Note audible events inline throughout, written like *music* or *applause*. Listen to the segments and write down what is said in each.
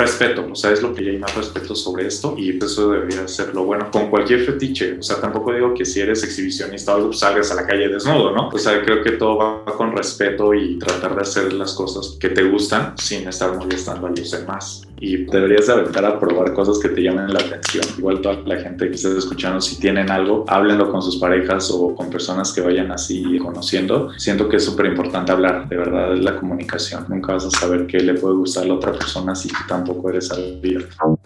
respeto, o sea, es lo que hay más respeto sobre esto y eso debería ser lo bueno con cualquier fetiche, o sea, tampoco digo que si eres exhibicionista o algo, pues salgas a la calle desnudo, ¿no? O sea, creo que todo va con respeto y tratar de hacer las cosas que te gustan sin estar molestando a los demás y deberías de aventar a probar cosas que te llamen la atención. Igual toda la gente que esté escuchando, si tienen algo, háblenlo con sus parejas o con personas que vayan así conociendo. Siento que es súper importante hablar, de verdad, es la comunicación. Nunca vas a saber qué le puede gustar a la otra persona si tampoco eres abierto.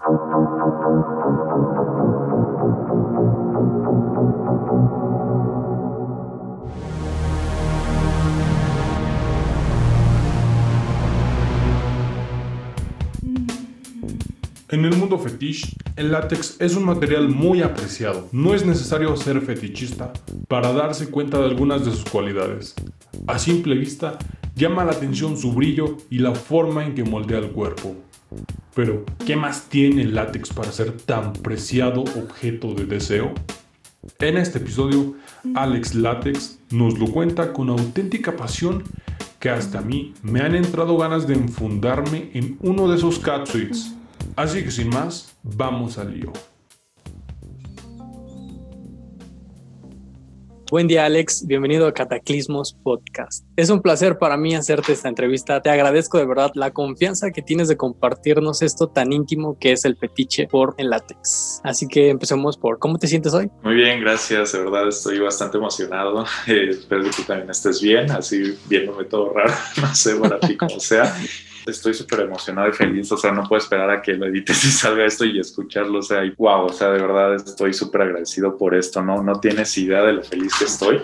En el mundo fetiche, el látex es un material muy apreciado. No es necesario ser fetichista para darse cuenta de algunas de sus cualidades. A simple vista, llama la atención su brillo y la forma en que moldea el cuerpo. Pero, ¿qué más tiene el látex para ser tan preciado objeto de deseo? En este episodio, Alex Látex nos lo cuenta con auténtica pasión que hasta a mí me han entrado ganas de enfundarme en uno de esos catsuits Así que sin más, vamos al lío. Buen día Alex, bienvenido a Cataclismos Podcast. Es un placer para mí hacerte esta entrevista. Te agradezco de verdad la confianza que tienes de compartirnos esto tan íntimo que es el fetiche por el látex. Así que empecemos por ¿cómo te sientes hoy? Muy bien, gracias. De verdad estoy bastante emocionado. Eh, *laughs* espero que tú también estés bien, así viéndome todo raro. *laughs* No sé para ti cómo sea. Estoy súper emocionado y feliz, o sea, no puedo esperar a que lo edites y salga esto y escucharlo, o sea, y wow, o sea, de verdad estoy súper agradecido por esto, ¿no? No tienes idea de lo feliz que estoy,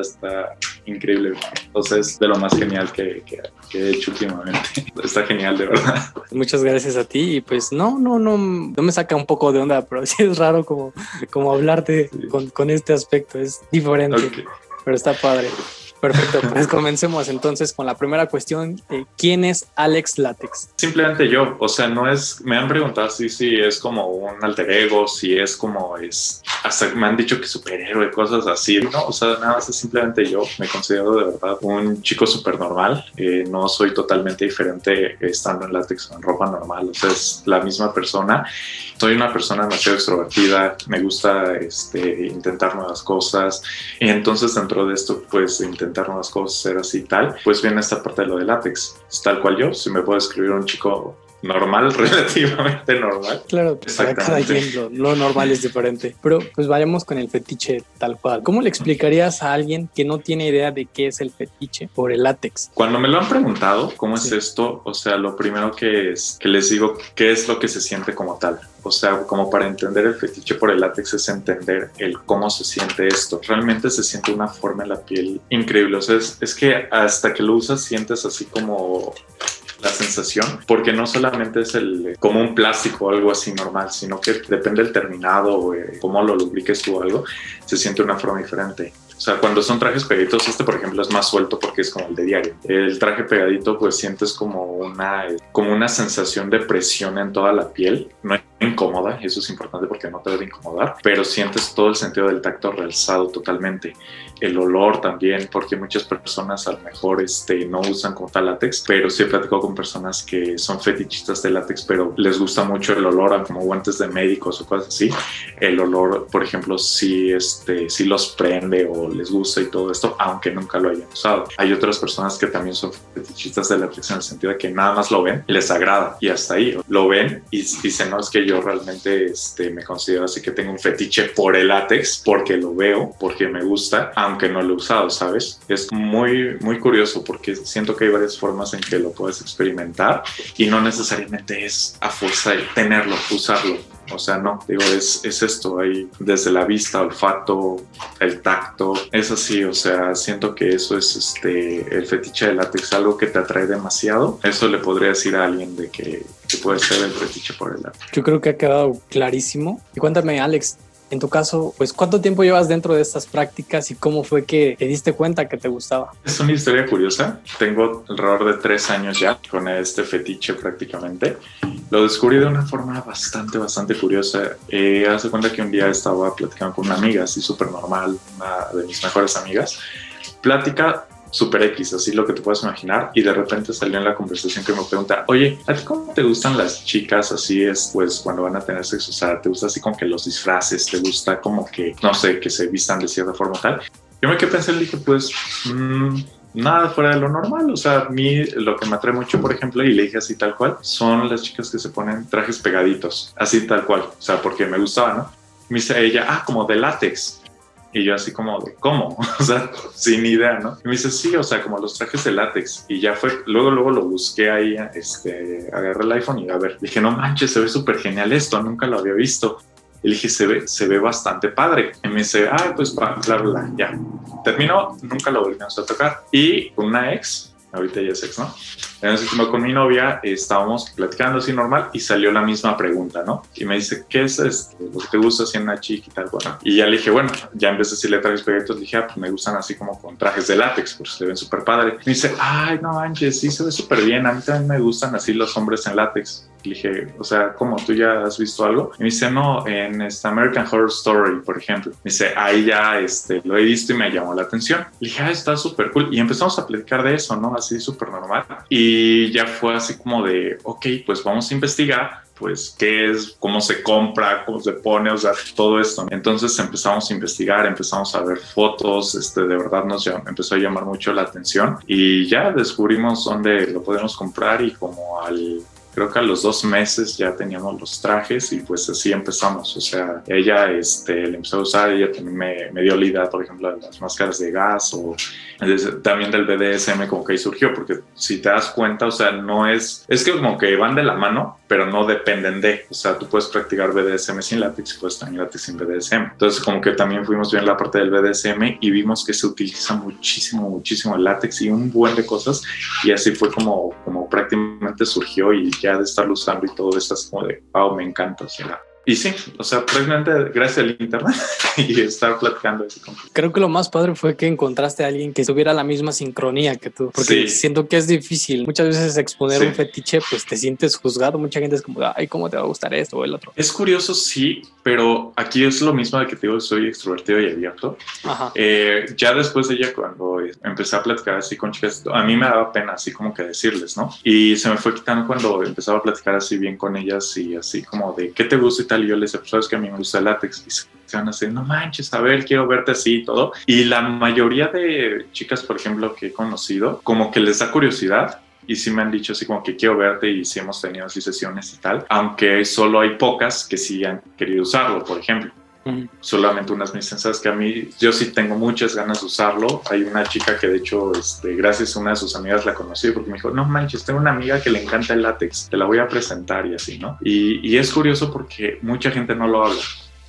está increíble, entonces, de lo más genial que, que, he hecho últimamente, *laughs* está genial, de verdad. Muchas gracias a ti y pues no, no, no, no me saca un poco de onda, pero *laughs* sí es raro como, como hablarte con, con, este aspecto, es diferente, pero está padre. Perfecto, pues comencemos entonces con la primera cuestión. ¿Quién es Alex Latex? Simplemente yo, o sea, no es, me han preguntado si, si es como un alter ego, si es como es, hasta me han dicho que superhéroe, cosas así, no, o sea, nada más es simplemente yo, me considero de verdad un chico súper normal, eh, no soy totalmente diferente estando en látex o en ropa normal, o sea, es la misma persona. Soy una persona demasiado extrovertida, me gusta este, intentar nuevas cosas y entonces dentro de esto pues intentar intentar nuevas cosas, ser así tal, pues viene esta parte de lo de látex. Es tal cual yo, si me puedo escribir un chico normal, *laughs* relativamente normal. Claro, para cada quien lo, normal es diferente. Pero pues vayamos con el fetiche tal cual. ¿Cómo le explicarías a alguien que no tiene idea de qué es el fetiche por el látex? Cuando me lo han preguntado, ¿cómo es esto? O sea, lo primero que es que les digo, ¿qué es lo que se siente como tal? O sea, como para entender el fetiche por el látex es entender el cómo se siente esto. Realmente se siente una forma en la piel increíble. O sea, es, es que hasta que lo usas sientes así como la sensación, porque no solamente es el como un plástico o algo así normal, sino que depende del terminado o eh, cómo lo lubriques tú o algo, se siente una forma diferente. O sea, cuando son trajes pegaditos, este por ejemplo es más suelto porque es como el de diario. El traje pegadito pues sientes como una, como una sensación de presión en toda la piel. No incómoda, eso es importante porque no te debe incomodar, pero sientes todo el sentido del tacto realzado totalmente el olor también, porque muchas personas a lo mejor este, no usan como tal látex, pero sí he platicado con personas que son fetichistas de látex, pero les gusta mucho el olor, como guantes de médicos o cosas así. El olor, por ejemplo, sí, este, sí los prende o les gusta y todo esto, aunque nunca lo hayan usado. Hay otras personas que también son fetichistas de látex en el sentido de que nada más lo ven, les agrada y hasta ahí. Lo ven y dicen, no, es que yo realmente este, me considero así que tengo un fetiche por el látex, porque lo veo, porque me gusta, aunque no lo he usado, ¿sabes? Es muy, muy curioso porque siento que hay varias formas en que lo puedes experimentar y no necesariamente es a fuerza de tenerlo, usarlo. O sea, no, digo, es, es esto, hay desde la vista, olfato, el tacto, es así, o sea, siento que eso es este, el fetiche de látex, algo que te atrae demasiado. Eso le podría decir a alguien de que, que puede ser el fetiche por el látex. Yo creo que ha quedado clarísimo. Y cuéntame, Alex, en tu caso, pues ¿cuánto tiempo llevas dentro de estas prácticas y cómo fue que te diste cuenta que te gustaba? Es una historia curiosa. Tengo alrededor de tres años ya con este fetiche prácticamente. Lo descubrí de una forma bastante, bastante curiosa. Eh, hace cuenta que un día estaba platicando con una amiga, así súper normal, una de mis mejores amigas. Plática super X, así lo que te puedes imaginar. Y de repente salió en la conversación que me pregunta, oye, ¿a ti cómo te gustan las chicas así es, pues, cuando van a tener sexo? O sea, ¿te gusta así como que los disfraces? ¿Te gusta como que, no sé, que se vistan de cierta forma tal? Yo me quedé pensando y dije, pues, mmm, nada fuera de lo normal. O sea, a mí lo que me atrae mucho, por ejemplo, y le dije así tal cual, son las chicas que se ponen trajes pegaditos, así tal cual. O sea, porque me gustaba, ¿no? Me dice ella, ah, como de látex. Y yo así como de, ¿cómo? *laughs* O sea, sin idea, ¿no? Y me dice, sí, o sea, como los trajes de látex. Y ya fue, luego, luego lo busqué ahí, este, agarré el iPhone y a ver, dije, no manches, se ve súper genial esto, nunca lo había visto. Y dije, se ve, se ve bastante padre. Y me dice, ah, pues bla, bla, bla, ya. Terminó, nunca lo volvimos a tocar. Y una ex, ahorita ya es ex, ¿no? Entonces, con mi novia estábamos platicando así normal y salió la misma pregunta, ¿no? Y me dice, ¿qué es este, lo que te gusta así en una tal? Bueno, y ya le dije, bueno, ya en vez de decirle trajes proyectos, le dije, ah, pues me gustan así como con trajes de látex, porque se ven súper padre. Me dice, ay, no manches, sí se ve súper bien. A mí también me gustan así los hombres en látex. Le dije, o sea, ¿cómo? ¿Tú ya has visto algo? Y me dice, no, en esta American Horror Story, por ejemplo. Me dice, ahí ya este, lo he visto y me llamó la atención. Le dije, ah, está súper cool. Y empezamos a platicar de eso, ¿no? Así súper normal. Y ya fue así como de, ok, pues vamos a investigar pues qué es, cómo se compra, cómo se pone, o sea, todo esto. Entonces empezamos a investigar, empezamos a ver fotos, este, de verdad nos empezó a llamar mucho la atención y ya descubrimos dónde lo podemos comprar y como al creo que a los dos meses ya teníamos los trajes y pues así empezamos. O sea, ella este, le empezó a usar, ella también me, me dio la idea, por ejemplo, de las máscaras de gas o también del BDSM como que ahí surgió, porque si te das cuenta, o sea, no es, es que como que van de la mano, pero no dependen de, o sea, tú puedes practicar BDSM sin látex y puedes también látex sin BDSM. Entonces como que también fuimos bien la parte del BDSM y vimos que se utiliza muchísimo, muchísimo el látex y un buen de cosas y así fue como, como prácticamente surgió y ya de estarlo usando y todo esto es como de, wow, me encanta, o sea, y sí, o sea, precisamente gracias al internet *laughs* y estar platicando. Así Creo que lo más padre fue que encontraste a alguien que tuviera la misma sincronía que tú, porque siento que es difícil. Muchas veces exponer un fetiche, pues te sientes juzgado. Mucha gente es como, ay, ¿cómo te va a gustar esto o el otro? Es curioso, sí, pero aquí es lo mismo de que te digo, soy extrovertido y abierto. Eh, ya después de ella, cuando empecé a platicar así con chicas, a mí me daba pena así como que decirles, ¿no? Y se me fue quitando cuando empezaba a platicar así bien con ellas y así como de, ¿qué te gusta y tal? Y yo les decía, pues sabes que a mí me gusta el látex. Y se van a decir, no manches, a ver, quiero verte así y todo. Y la mayoría de chicas, por ejemplo, que he conocido, como que les da curiosidad y sí me han dicho así como que quiero verte y sí hemos tenido así sesiones y tal, aunque solo hay pocas que sí han querido usarlo, por ejemplo. Solamente unas me que a mí, yo sí tengo muchas ganas de usarlo. Hay una chica que de hecho, este, gracias a una de sus amigas la conocí porque me dijo, no manches, tengo una amiga que le encanta el látex, te la voy a presentar y así, ¿no? Y, y es curioso porque mucha gente no lo habla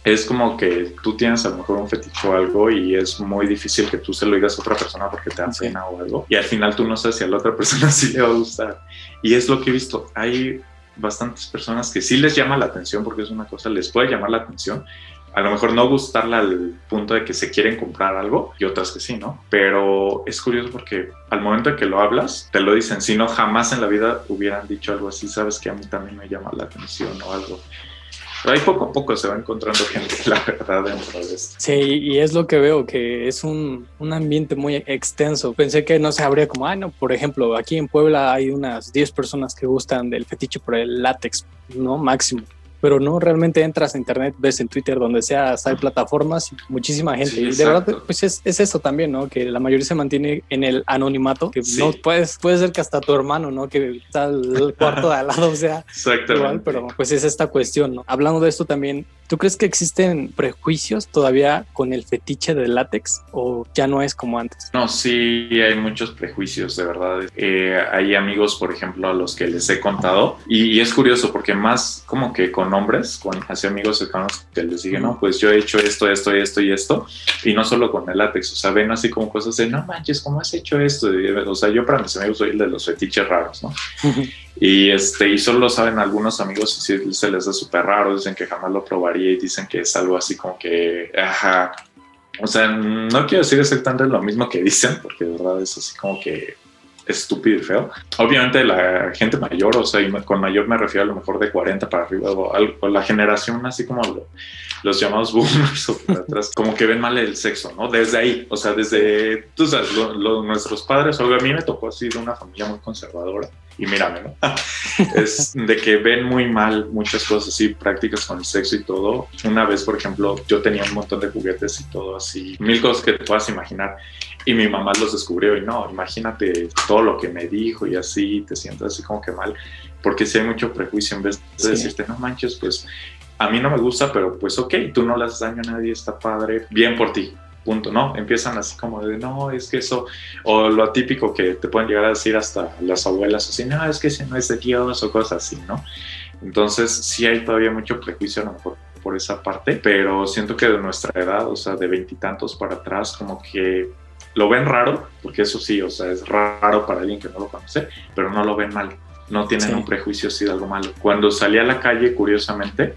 es como que tú tienes a lo mejor un fetiche o algo y es muy difícil que tú se lo digas a otra persona porque te da pena o algo. Y al final tú no sabes si a la otra persona *laughs* sí le va a gustar. Y es lo que he visto. Hay bastantes personas que sí les llama la atención porque es una cosa, les puede llamar la atención, a lo mejor no gustarla al punto de que se quieren comprar algo y otras que sí, ¿no? Pero es curioso porque al momento de que lo hablas, te lo dicen, si no, jamás en la vida hubieran dicho algo así, sabes que a mí también me llama la atención o algo. Pero ahí poco a poco se va encontrando gente, *laughs* la verdad, dentro de esto. Sí, y es lo que veo, que es un, un ambiente muy extenso. Pensé que no se habría como, ah, no, por ejemplo, aquí en Puebla hay unas 10 personas que gustan del fetiche por el látex, ¿no? Máximo pero no realmente entras a internet, ves en Twitter, donde sea, hay plataformas, muchísima gente. y de verdad, pues es, es, eso también, ¿no? Que la mayoría se mantiene en el anonimato, que no puedes, puede ser que hasta tu hermano, ¿no? Que está al *laughs* cuarto de al lado, o sea, igual, pero pues es esta cuestión, ¿no? Hablando de esto también, ¿tú crees que existen prejuicios todavía con el fetiche del látex o ya no es como antes? No, sí, hay muchos prejuicios, de verdad. Eh, hay amigos, por ejemplo, a los que les he contado y, y es curioso porque más como que con nombres, con así amigos cercanos que les digan, no, pues yo he hecho esto, esto, esto y esto, y no solo con el látex, o sea, ven así como cosas de, no manches, ¿cómo has hecho esto? o sea, yo para mis amigos soy el de los fetiches raros, ¿no? *laughs* y este, y solo lo saben algunos amigos y si se les da súper raro, dicen que jamás lo probaría y dicen que es algo así como que, ajá, o sea, no quiero decir exactamente lo mismo que dicen, porque de verdad es así como que estúpido y feo. Obviamente la gente mayor, o sea, con mayor me refiero a lo mejor de 40 para arriba, o, la generación así como los llamados *laughs* boomers o para atrás, como que ven mal el sexo, ¿no? Desde ahí, o sea, desde, tú sabes, nuestros padres, o a mí me tocó así de una familia muy conservadora, y mírame, ¿no? *laughs* es de que ven muy mal muchas cosas así, prácticas con el sexo y todo. Una vez, por ejemplo, yo tenía un montón de juguetes y todo así, mil cosas que te puedas imaginar. Y mi mamá los descubrió y no, imagínate todo lo que me dijo y así, te sientes así como que mal, porque si hay mucho prejuicio en vez de decirte, no manches, pues a mí no me gusta, pero pues ok, tú no le haces daño a nadie, está padre, bien por ti, punto, ¿no? Empiezan así como de, no, es que eso, o lo atípico que te pueden llegar a decir hasta las abuelas, así, no, es que ese no es de Dios o cosas así, ¿no? Entonces sí hay todavía mucho prejuicio a lo mejor por esa parte, pero siento que de nuestra edad, o sea, de veintitantos para atrás, como que lo ven raro, porque eso sí, o sea, es raro para alguien que no lo conoce, pero no lo ven mal, no tienen un prejuicio así de algo malo. Cuando salí a la calle, curiosamente,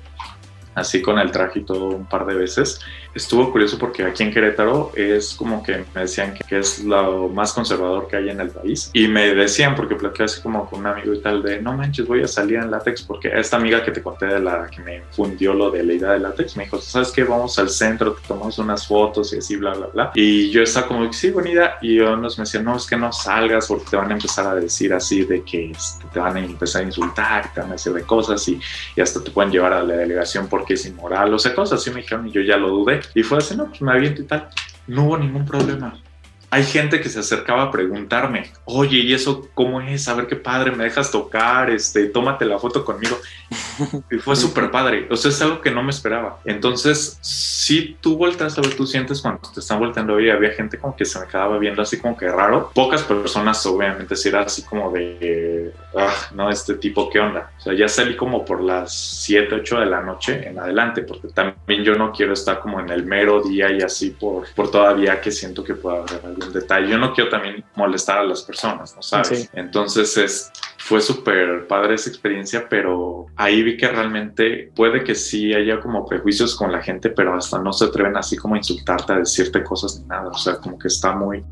así con el traje y todo un par de veces, estuvo curioso porque aquí en Querétaro es como que me decían que, es lo más conservador que hay en el país. Y me decían, porque platiqué así como con un amigo y tal, de no manches, voy a salir en látex porque esta amiga que te conté de la que me fundió lo de la idea de látex me dijo, ¿sabes qué? Vamos al centro, te tomamos unas fotos y así, bla, bla, bla. Y yo estaba como, sí, buena idea. Y unos me decían, no, es que no salgas porque te van a empezar a decir así de que este, te van a empezar a insultar, te van a decir de cosas y, y hasta te pueden llevar a la delegación porque es inmoral, o sea, cosas así me dijeron y yo ya lo dudé. Y fue así, no, pues me aviento y tal. No hubo ningún problema. Hay gente que se acercaba a preguntarme, oye, ¿y eso cómo es? A ver qué padre, me dejas tocar, este, tómate la foto conmigo. Y fue súper padre. O sea, es algo que no me esperaba. Entonces, si tú volteas a ver, tú sientes cuando te están volteando y había gente como que se me quedaba viendo así como que raro. Pocas personas, obviamente, si era así como de, ah, no, este tipo, ¿qué onda? O sea, ya salí como por las 7, 8 de la noche en adelante, porque también yo no quiero estar como en el mero día y así por, por todavía que siento que pueda haber detalle. Yo no quiero también molestar a las personas, ¿no sabes? Entonces, es, fue súper padre esa experiencia, pero ahí vi que realmente puede que sí haya como prejuicios con la gente, pero hasta no se atreven así como a insultarte, a decirte cosas ni nada. O sea, como que está muy,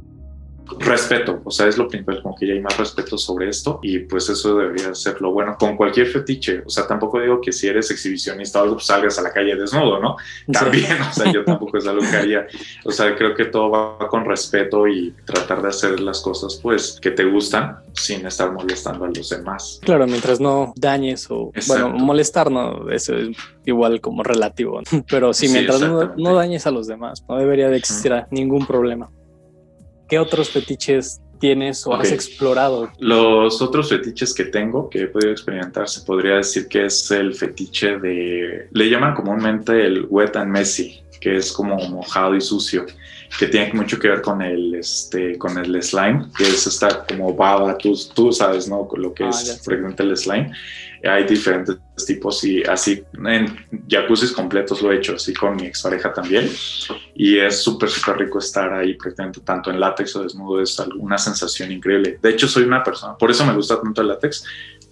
respeto, o sea, es lo principal, como que ya hay más respeto sobre esto y pues eso debería ser lo bueno con cualquier fetiche, o sea, tampoco digo que si eres exhibicionista o algo, pues salgas a la calle desnudo, ¿no? También, o sea, yo tampoco es algo que haría, o sea, creo que todo va con respeto y tratar de hacer las cosas pues que te gustan sin estar molestando a los demás. Claro, mientras no dañes o, bueno, molestar, ¿no? Eso es igual como relativo, pero sí, mientras no, dañes a los demás, no debería de existir ningún problema. ¿Qué otros fetiches tienes o has explorado? Los otros fetiches que tengo, que he podido experimentar, se podría decir que es el fetiche de, le llaman comúnmente el wet and messy, que es como mojado y sucio, que tiene mucho que ver con el, este, con el slime, que es esta como baba, tú, tú sabes, ¿no? Lo que ah, es frecuente el slime hay diferentes tipos y así en jacuzzis completos lo he hecho, así con mi expareja también. Y es súper, súper rico estar ahí presente, tanto en látex o desnudo, es una sensación increíble. De hecho, soy una persona, por eso me gusta tanto el látex,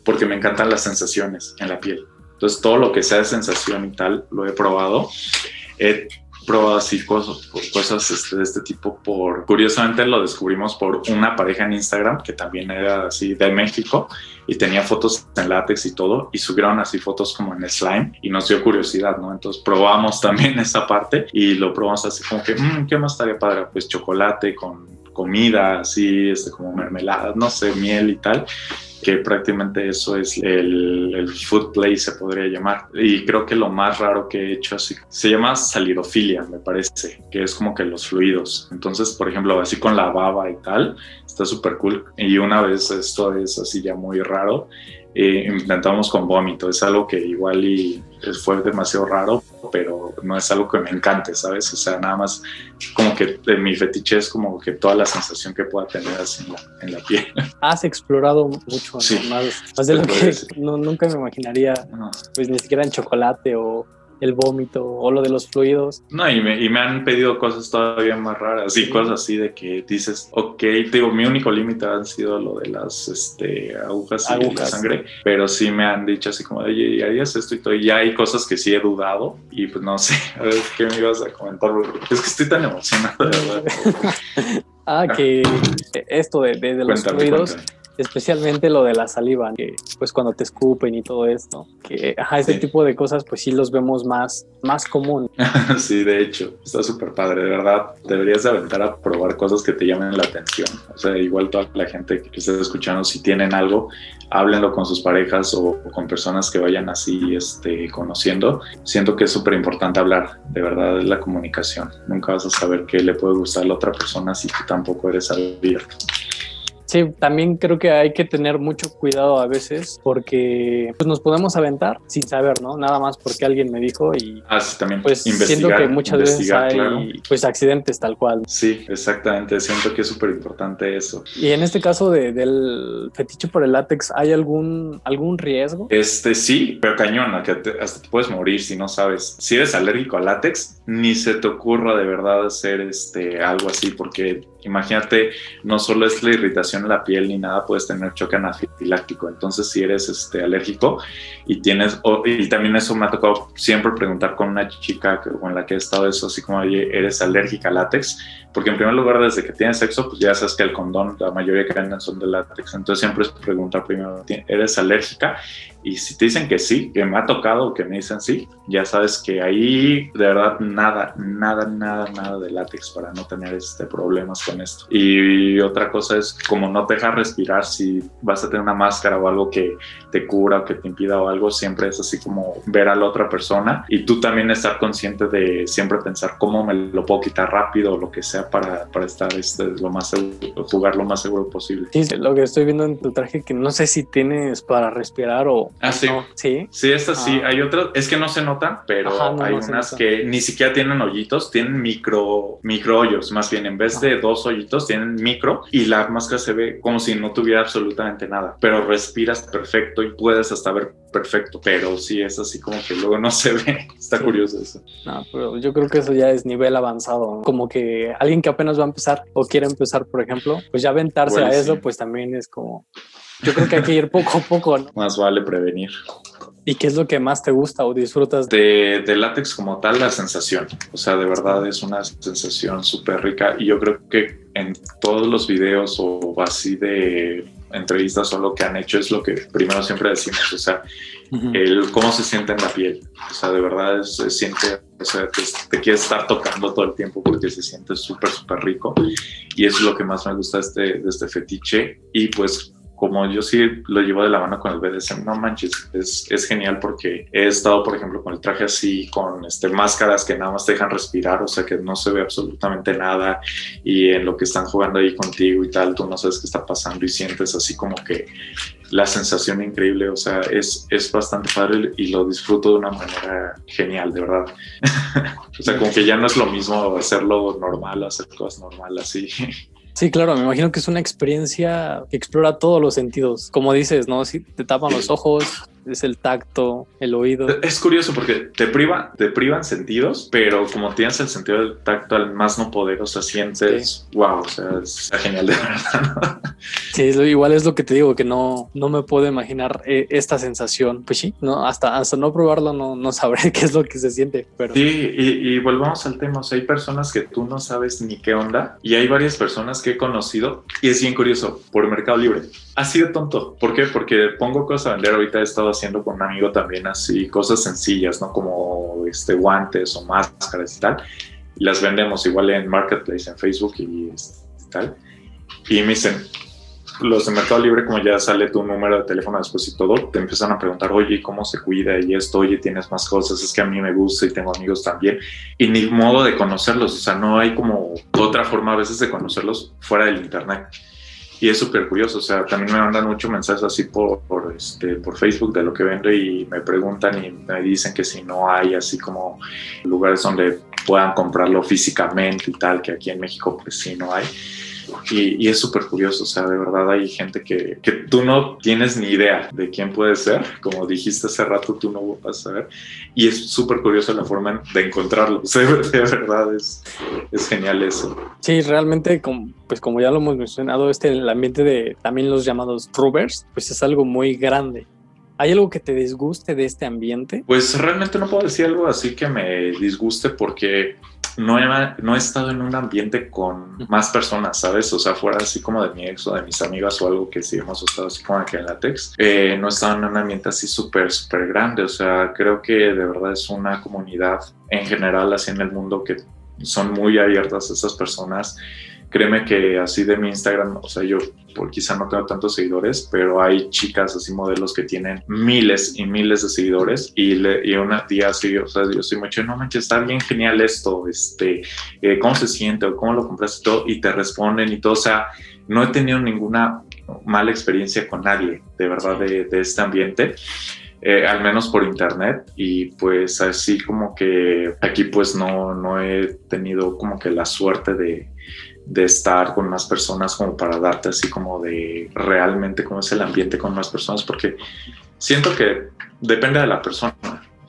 porque me encantan las sensaciones en la piel. Entonces, todo lo que sea sensación y tal, lo he probado. He probado así cosas, cosas este, de este tipo por, curiosamente lo descubrimos por una pareja en Instagram que también era así de México y tenía fotos en látex y todo y subieron así fotos como en slime y nos dio curiosidad, ¿no? Entonces probamos *laughs* también esa parte y lo probamos así como que, mmm, ¿qué más estaría padre? Pues chocolate con comida, así, este, como mermelada, no sé, miel y tal que prácticamente eso es el, food play, se podría llamar. Y creo que lo más raro que he hecho así se llama salidofilia, me parece, que es como que los fluidos. Entonces, por ejemplo, así con la baba y tal, está súper cool. Y una vez esto es así ya muy raro, eh, intentamos con vómito. Es algo que igual y fue demasiado raro, pero no es algo que me encante, ¿sabes? O sea, nada más como que de mi fetiche es como que toda la sensación que pueda tener así en la, piel. *laughs* Has explorado mucho, más, de lo que nunca me imaginaría, pues ni siquiera en chocolate o el vómito o lo de los fluidos. No, y me, y me han pedido cosas todavía más raras, y cosas así de que dices, ok, te digo, mi único límite han sido lo de las este, agujas, y la sangre, pero sí me han dicho así como, oye, harías esto y todo, y ya hay cosas que sí he dudado, y pues no *laughs* sé, a ver qué me ibas a comentar, es que estoy tan emocionado, de verdad. *laughs* Ah, que esto de, de, los ruidos especialmente lo de la saliva, que pues cuando te escupen y todo esto, que ajá, ese tipo de cosas pues sí los vemos más, más común. *laughs* sí, de hecho, está súper padre, de verdad, deberías aventar a probar cosas que te llamen la atención, o sea, igual toda la gente que esté escuchando, si tienen algo, háblenlo con sus parejas o, con personas que vayan así este, conociendo, siento que es súper importante hablar, de verdad, es la comunicación, nunca vas a saber qué le puede gustar a la otra persona si tú tampoco eres abierto. Sí, también creo que hay que tener mucho cuidado a veces porque pues, nos podemos aventar sin saber, ¿no? Nada más porque alguien me dijo y ah, sí, también pues siento que muchas veces hay pues accidentes tal cual. Sí, exactamente, siento que es súper importante eso. Y en este caso de, del fetiche por el látex, ¿hay algún, algún riesgo? Este sí, pero cañón, que hasta te puedes morir si no sabes. Si eres alérgico al látex, ni se te ocurra de verdad hacer este, algo así porque imagínate, no solo es la irritación en la piel ni nada, puedes tener choque anafiláctico. Entonces, si eres este, alérgico y tienes, y también eso me ha tocado siempre preguntar con una chica con la que he estado eso, así como, ¿eres alérgica al látex? Porque en primer lugar, desde que tienes sexo, pues ya sabes que el condón, la mayoría que venden son de látex. Entonces, siempre es preguntar primero, ¿eres alérgica? Y si te dicen que sí, que me ha tocado, que me dicen sí, ya sabes que ahí de verdad nada, nada, nada, nada de látex para no tener este problemas con esto. Y otra cosa es como no te deja respirar si vas a tener una máscara o algo que te cura o que te impida o algo, siempre es así como ver a la otra persona y tú también estar consciente de siempre pensar cómo me lo puedo quitar rápido o lo que sea para, para estar este, lo más seguro, jugar lo más seguro posible. Sí, lo que estoy viendo en tu traje que no sé si tienes para respirar o Ah, sí. sí. Sí, estas sí. Ah. Hay otras, es que no se notan, pero hay unas que ni siquiera tienen hoyitos, tienen micro, micro hoyos, más bien en vez de dos hoyitos tienen micro y la máscara se ve como si no tuviera absolutamente nada, pero respiras perfecto y puedes hasta ver perfecto, pero sí es así como que luego no se ve. *laughs* Está curioso eso. No, pero yo creo que eso ya es nivel avanzado. Como que alguien que apenas va a empezar o quiere empezar, por ejemplo, pues ya aventarse a eso, pues también es como yo creo que hay que ir poco a poco, ¿no? Más vale prevenir. ¿Y qué es lo que más te gusta o disfrutas? De, de látex como tal, la sensación. O sea, de verdad es una sensación súper rica y yo creo que en todos los videos o así de entrevistas o lo que han hecho es lo que primero siempre decimos, o sea, el cómo se siente en la piel. O sea, de verdad se siente, o sea, te, te quieres estar tocando todo el tiempo porque se siente súper, súper rico. Y eso es lo que más me gusta de este, de este fetiche. Y pues como yo sí lo llevo de la mano con el BDSM, no manches, es, es, genial porque he estado, por ejemplo, con el traje así, con este, máscaras que nada más te dejan respirar, o sea que no se ve absolutamente nada y en lo que están jugando ahí contigo y tal, tú no sabes qué está pasando y sientes así como que la sensación increíble, o sea, es, es bastante padre y lo disfruto de una manera genial, de verdad. *laughs* o sea, como que ya no es lo mismo hacerlo normal, hacer cosas normales así. Sí, claro, me imagino que es una experiencia que explora todos los sentidos. Como dices, ¿no? Si te tapan los ojos, es el tacto, el oído. Es curioso porque te priva, te privan sentidos, pero como tienes el sentido del tacto al más no poder, o sea, sientes, wow, o sea, es genial de verdad. *laughs* Sí, igual es lo que te digo, que no, no me puedo imaginar eh, esta sensación. Pues sí, no, hasta, hasta no probarlo no, no sabré *laughs* qué es lo que se siente. Pero... Sí, y, y volvamos al tema, o sea, hay personas que tú no sabes ni qué onda y hay varias personas que he conocido y es bien curioso por Mercado Libre así de tonto. ¿Por qué? Porque pongo cosas a vender. Ahorita he estado haciendo con un amigo también así cosas sencillas, ¿no? Como este, guantes o máscaras y tal. Y las vendemos igual en Marketplace, en Facebook y, tal. Y me dicen, los de Mercado Libre, como ya sale tu número de teléfono después y todo, te empiezan a preguntar, oye, ¿cómo se cuida? Y esto, oye, tienes más cosas, es que a mí me gusta y tengo amigos también. Y ni modo de conocerlos, o sea, no hay como otra forma a veces de conocerlos fuera del Internet y es súper curioso, o sea, también me mandan muchos mensajes así por, por, este, por Facebook de lo que vendo y me preguntan y me dicen que si no hay así como lugares donde puedan comprarlo físicamente y tal, que aquí en México pues sí no hay. Y, es súper curioso, o sea, de verdad hay gente que, que, tú no tienes ni idea de quién puede ser, como dijiste hace rato, tú no vas a saber, y es súper curioso la forma de encontrarlo, *laughs* o sea, de verdad es, es genial eso. Sí, realmente, como, pues como ya lo hemos mencionado, este el ambiente de también los llamados rovers, pues es algo muy grande ¿Hay algo que te disguste de este ambiente? Pues realmente no puedo decir algo así que me disguste porque no he, estado en un ambiente con más personas, ¿sabes? O sea, fuera así como de mi ex o de mis amigas o algo que sí hemos estado así como aquí en látex. Eh, no he estado en un ambiente así súper, súper grande. O sea, creo que de verdad es una comunidad en general así en el mundo que son muy abiertas esas personas créeme que así de mi Instagram, o sea, yo por quizá no tengo tantos seguidores, pero hay chicas así modelos que tienen miles y miles de seguidores y, le, y una día así, o sea, yo soy mucho, no manches, está bien genial esto, este, eh, ¿cómo se siente o cómo lo compraste todo? Y te responden y todo, o sea, no he tenido ninguna mala experiencia con nadie, de verdad, de, de este ambiente. Eh, al menos por internet y pues así como que aquí pues no, no he tenido como que la suerte de, de estar con más personas como para darte así como de realmente cómo es el ambiente con más personas porque siento que depende de la persona.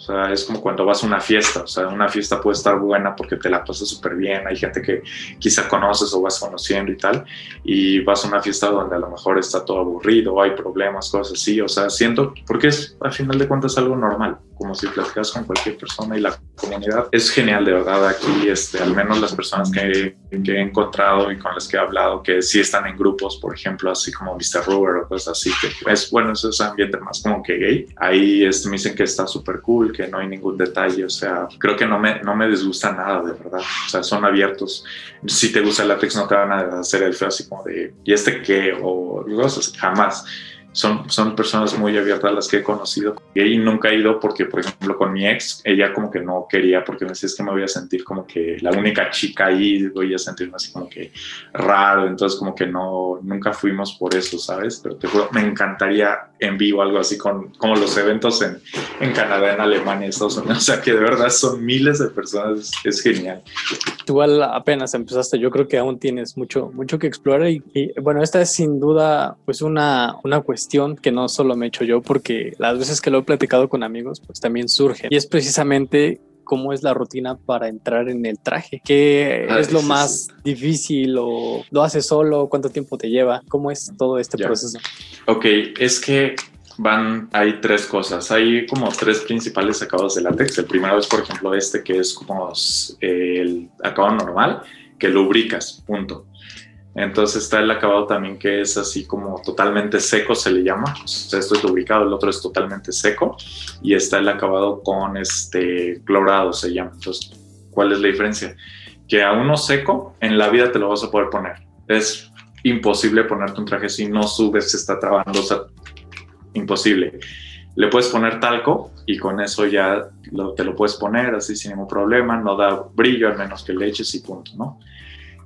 O sea, es como cuando vas a una fiesta, o sea, una fiesta puede estar buena porque te la pasas súper bien, hay gente que quizá conoces o vas conociendo y tal, y vas a una fiesta donde a lo mejor está todo aburrido, hay problemas, cosas así, o sea, siento, porque es al final de cuentas algo normal, como si platicas con cualquier persona y la comunidad es genial, de verdad, aquí, este, al menos las personas que, que he encontrado y con las que he hablado, que sí están en grupos, por ejemplo, así como Mr. Rubber o cosas así, que es, bueno, es ese ambiente más como que gay, ahí este, me dicen que está súper cool, que no hay ningún detalle, o sea, creo que no me, no me disgusta nada, de verdad, o sea, son abiertos. Si te gusta el látex no te van a hacer el feo así como de, ¿y este qué? O cosas, jamás son, son personas muy abiertas las que he conocido. Y nunca he ido porque, por ejemplo, con mi ex, ella como que no quería porque me decía es que me voy a sentir como que la única chica ahí, voy a sentirme así como que raro. Entonces, como que no, nunca fuimos por eso, ¿sabes? Pero te juro, me encantaría en vivo algo así con como los eventos en, en Canadá, en Alemania, Estados Unidos. *laughs* O sea, que de verdad son miles de personas. Es, genial. Igual apenas empezaste, yo creo que aún tienes mucho, mucho que explorar y, y bueno, esta es sin duda pues una, una cuestión que no solo me he hecho yo, porque las veces que lo he platicado con amigos, pues también surge. Y es precisamente cómo es la rutina para entrar en el traje, qué ah, es lo más difícil o lo haces solo, cuánto tiempo te lleva, cómo es todo este proceso. Ok, es que van, hay tres cosas, hay como tres principales acabados de látex. El primero es, por ejemplo, este que es como el acabado normal, que lubricas, punto. Entonces está el acabado también que es así como totalmente seco, se le llama. esto es lubricado, el otro es totalmente seco. Y está el acabado con este clorado, se llama. Entonces, ¿cuál es la diferencia? Que a uno seco en la vida te lo vas a poder poner. Es imposible ponerte un traje si no subes, se está trabando, o sea, imposible. Le puedes poner talco y con eso ya te lo puedes poner así sin ningún problema, no da brillo al menos que le eches y punto, ¿no?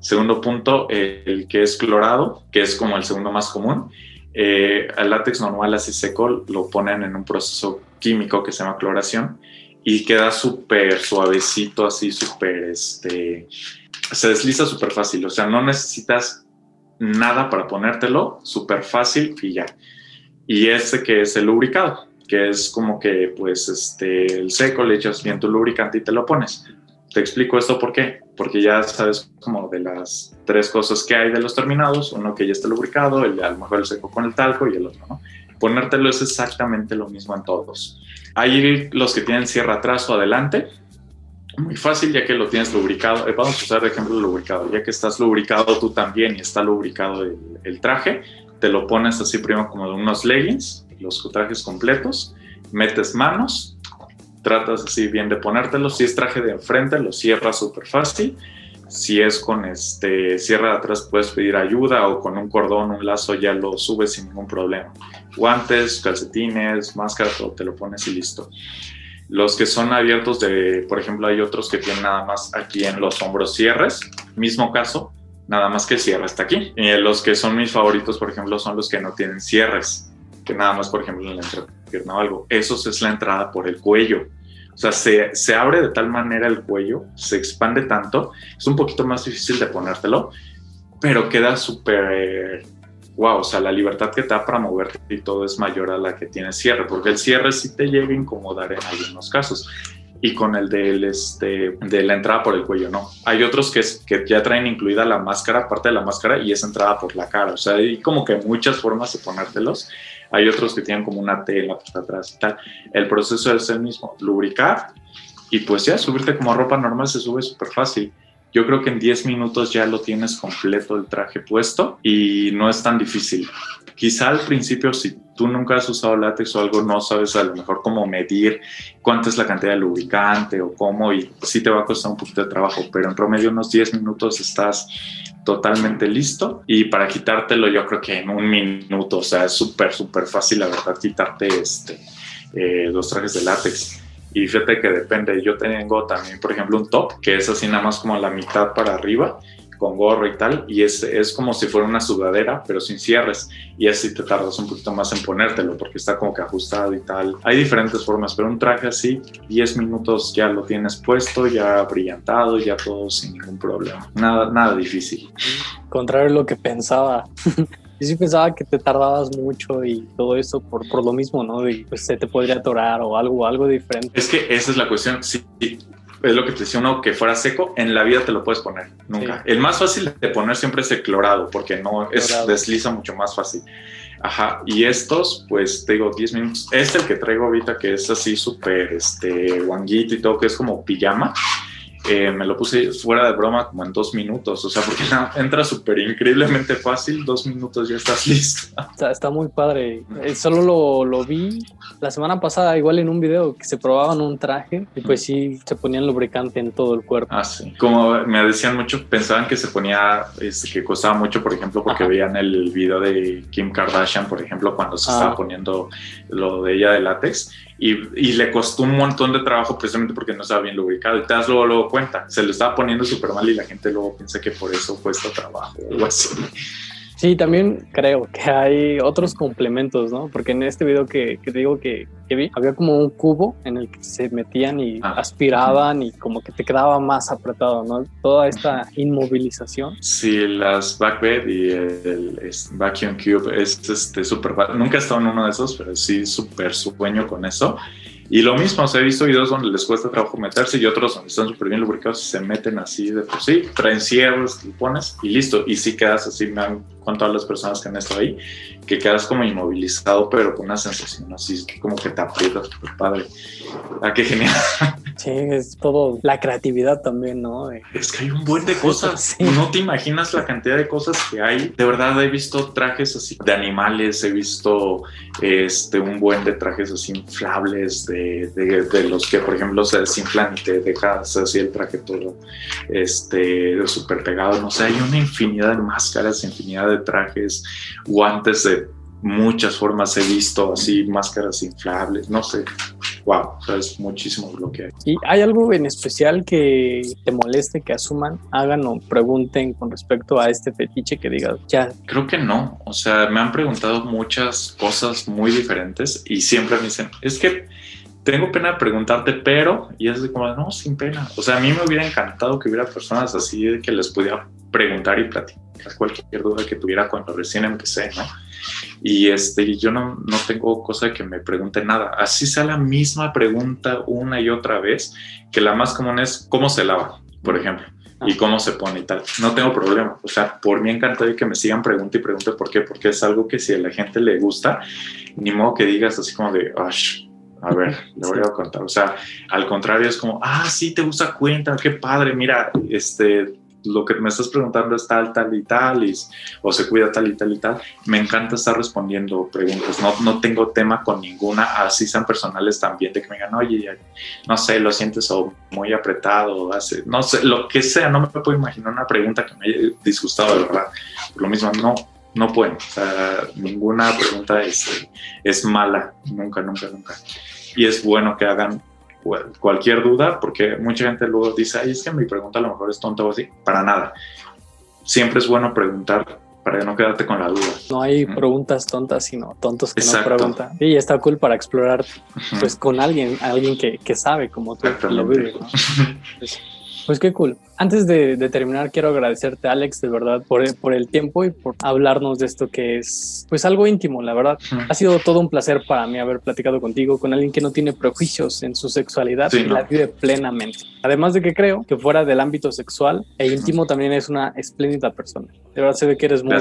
Segundo punto, el que es clorado, que es como el segundo más común. Eh, el látex normal así seco lo ponen en un proceso químico que se llama cloración y queda súper suavecito, así súper, este, se desliza súper fácil, o sea, no necesitas nada para ponértelo, súper fácil y ya. Y este que es el lubricado, que es como que, pues, este, el seco, le echas bien tu lubricante y te lo pones. Te explico esto por qué, porque ya sabes como de las tres cosas que hay de los terminados, uno que ya está lubricado, el a lo mejor el seco con el talco y el otro, ¿no? Ponértelo es exactamente lo mismo en todos. Hay los que tienen cierre atrás o adelante, muy fácil ya que lo tienes lubricado. Eh, vamos a usar de ejemplo lubricado, ya que estás lubricado tú también y está lubricado el, el traje, te lo pones así primero como de unos leggings, los trajes completos, metes manos, tratas así bien de ponértelo. Si es traje de enfrente, lo cierras súper fácil. Si es con este cierre de atrás, puedes pedir ayuda o con un cordón, un lazo, ya lo subes sin ningún problema. Guantes, calcetines, máscara, todo te lo pones y listo. Los que son abiertos de, por ejemplo, hay otros que tienen nada más aquí en los hombros cierres, mismo caso, nada más que cierre está aquí. Y los que son mis favoritos, por ejemplo, son los que no tienen cierres, que nada más, por ejemplo, en la entrepierna o algo. Eso es la entrada por el cuello. O sea, se, se, abre de tal manera el cuello, se expande tanto, es un poquito más difícil de ponértelo, pero queda súper, wow, o sea, la libertad que te da para moverte y todo es mayor a la que tiene cierre, porque el cierre sí te llega a incomodar en algunos casos. Y con el este, de la entrada por el cuello, no. Hay otros que, que ya traen incluida la máscara, parte de la máscara, y es entrada por la cara. O sea, hay como que muchas formas de ponértelos hay otros que tienen como una tela por atrás y tal. El proceso es el mismo, lubricar y pues ya subirte como ropa normal se sube súper fácil. Yo creo que en 10 minutos ya lo tienes completo el traje puesto y no es tan difícil. Quizá al principio, si tú nunca has usado látex o algo, no sabes a lo mejor cómo medir cuánta es la cantidad de lubricante o cómo, y sí te va a costar un poquito de trabajo, pero en promedio unos 10 minutos estás totalmente listo y para quitártelo yo creo que en un minuto, o sea, es súper, súper fácil la verdad quitarte este, eh, los trajes de látex. Y fíjate que depende, yo tengo también, por ejemplo, un top que es así nada más como la mitad para arriba con gorro y tal, y es, es como si fuera una sudadera, pero sin cierres, y así te tardas un poquito más en ponértelo, porque está como que ajustado y tal. Hay diferentes formas, pero un traje así, 10 minutos ya lo tienes puesto, ya brillantado, ya todo sin ningún problema. Nada, nada difícil. Contrario a lo que pensaba. *laughs* Yo sí pensaba que te tardabas mucho y todo eso por, por lo mismo, ¿no? Y pues se te podría atorar o algo, algo diferente. Es que esa es la cuestión. Sí, es lo que te decía uno que fuera seco, en la vida te lo puedes poner, nunca. El más fácil de poner siempre es el clorado, porque no es desliza mucho más fácil. Ajá, y estos, pues te digo, 10 minutos. Este, el que traigo ahorita, que es así súper, este, guanguito y todo, que es como pijama eh, me lo puse fuera de broma como en dos minutos, o sea, porque *laughs* entra súper increíblemente fácil, dos minutos ya estás *laughs* listo. Está, muy padre. Eh, solo lo, lo, vi la semana pasada, igual en un video, que se probaban un traje y pues sí, se ponían lubricante en todo el cuerpo. Ah, sí. Como me decían mucho, pensaban que se ponía, este, que costaba mucho, por ejemplo, porque veían el video de Kim Kardashian, por ejemplo, cuando se estaba poniendo lo de ella de látex y, le costó un montón de trabajo precisamente porque no estaba bien lubricado. Y te das luego, luego cuenta, se lo estaba poniendo súper mal y la gente luego piensa que por eso cuesta trabajo o así. Sí, también creo que hay otros complementos, ¿no? Porque en este video que, que te digo que, que, vi, había como un cubo en el que se metían y ah. aspiraban y como que te quedaba más apretado, ¿no? Toda esta inmovilización. Sí, las backbed y el, el vacuum cube es este súper... Nunca he estado en uno de esos, pero sí súper sueño con eso. Y lo mismo, o he visto videos donde les cuesta trabajo meterse y otros donde están súper bien lubricados y se meten así de por sí, traen cierres, lo pones y listo. Y sí quedas así, me han contado las personas que han estado ahí, que quedas como inmovilizado, pero con una sensación así, como que te aprietas, padre. Ah, qué genial. *laughs* Sí, es todo la creatividad también, ¿no? Es que hay un buen de *laughs* cosas. No te imaginas la cantidad de cosas que hay. De verdad, he visto trajes así de animales, he visto este, un buen de trajes así inflables, de, de, los que, por ejemplo, se desinflan y te dejas así el traje todo este, súper pegado. No sé, hay una infinidad de máscaras, infinidad de trajes, guantes de muchas formas he visto, así máscaras inflables, no sé. Wow, es muchísimo lo que hay. ¿Y hay algo en especial que te moleste que asuman, hagan o pregunten con respecto a este fetiche que digas ya? Creo que no. O sea, me han preguntado muchas cosas muy diferentes y siempre me dicen, es que tengo pena de preguntarte, pero, y es como, no, sin pena. O sea, a mí me hubiera encantado que hubiera personas así que les pudiera preguntar y platicar cualquier duda que tuviera cuando recién empecé, ¿no? Y este, yo no, no tengo cosa que me pregunte nada. Así sea la misma pregunta una y otra vez, que la más común es cómo se lava, por ejemplo, y cómo se pone y tal. No tengo problema. O sea, por mí encantado de que me sigan pregunte y pregunte por qué, porque es algo que si a la gente le gusta, ni modo que digas así como de, a ver, *laughs* le voy a contar. O sea, al contrario, es como, ah, sí, te gusta cuenta, qué padre, mira, este, lo que me estás preguntando es tal, tal y tal, y, o se cuida tal y tal y tal. Me encanta estar respondiendo preguntas. No, no tengo tema con ninguna, así sean personales también, de que me digan, oye, no sé, lo sientes o muy apretado, hace, no sé, lo que sea, no me puedo imaginar una pregunta que me haya disgustado, de verdad. Por lo mismo, no, no pueden. O sea, ninguna pregunta es, es mala, nunca, nunca, nunca. Y es bueno que hagan cualquier duda, porque mucha gente luego dice, ay, es que mi pregunta a lo mejor es tonta o así. Para nada. Siempre es bueno preguntar para no quedarte con la duda. No hay preguntas tontas, sino tontos que no preguntan. Y está cool para explorar pues con alguien, alguien que, que sabe como tú lo vives. ¿no? *laughs* Pues qué cool. Antes de, terminar, quiero agradecerte, Alex, de verdad, por, por, el tiempo y por hablarnos de esto que es, pues, algo íntimo, la verdad. Ha sido todo un placer para mí haber platicado contigo, con alguien que no tiene prejuicios en su sexualidad y la vive plenamente. Además de que creo que fuera del ámbito sexual e íntimo también es una espléndida persona. De verdad se ve que eres muy,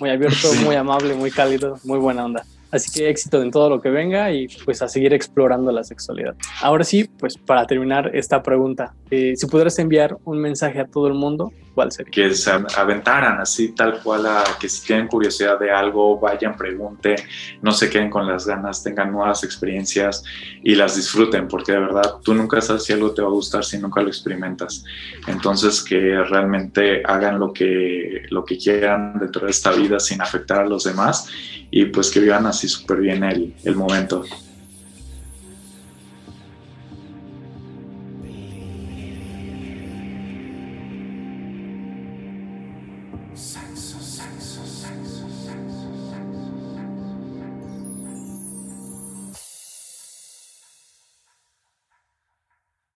muy abierto, muy amable, muy cálido, muy buena onda. Así que éxito en todo lo que venga y pues a seguir explorando la sexualidad. Ahora sí, pues para terminar esta pregunta, eh, si pudieras enviar un mensaje a todo el mundo, ¿cuál sería? Que se aventaran así tal cual a que si tienen curiosidad de algo, vayan, pregunten, no se queden con las ganas, tengan nuevas experiencias y las disfruten, porque de verdad tú nunca sabes si algo te va a gustar si nunca lo experimentas. Entonces que realmente hagan lo que, lo que quieran dentro de esta vida sin afectar a los demás y pues que vivan así súper bien el, el momento.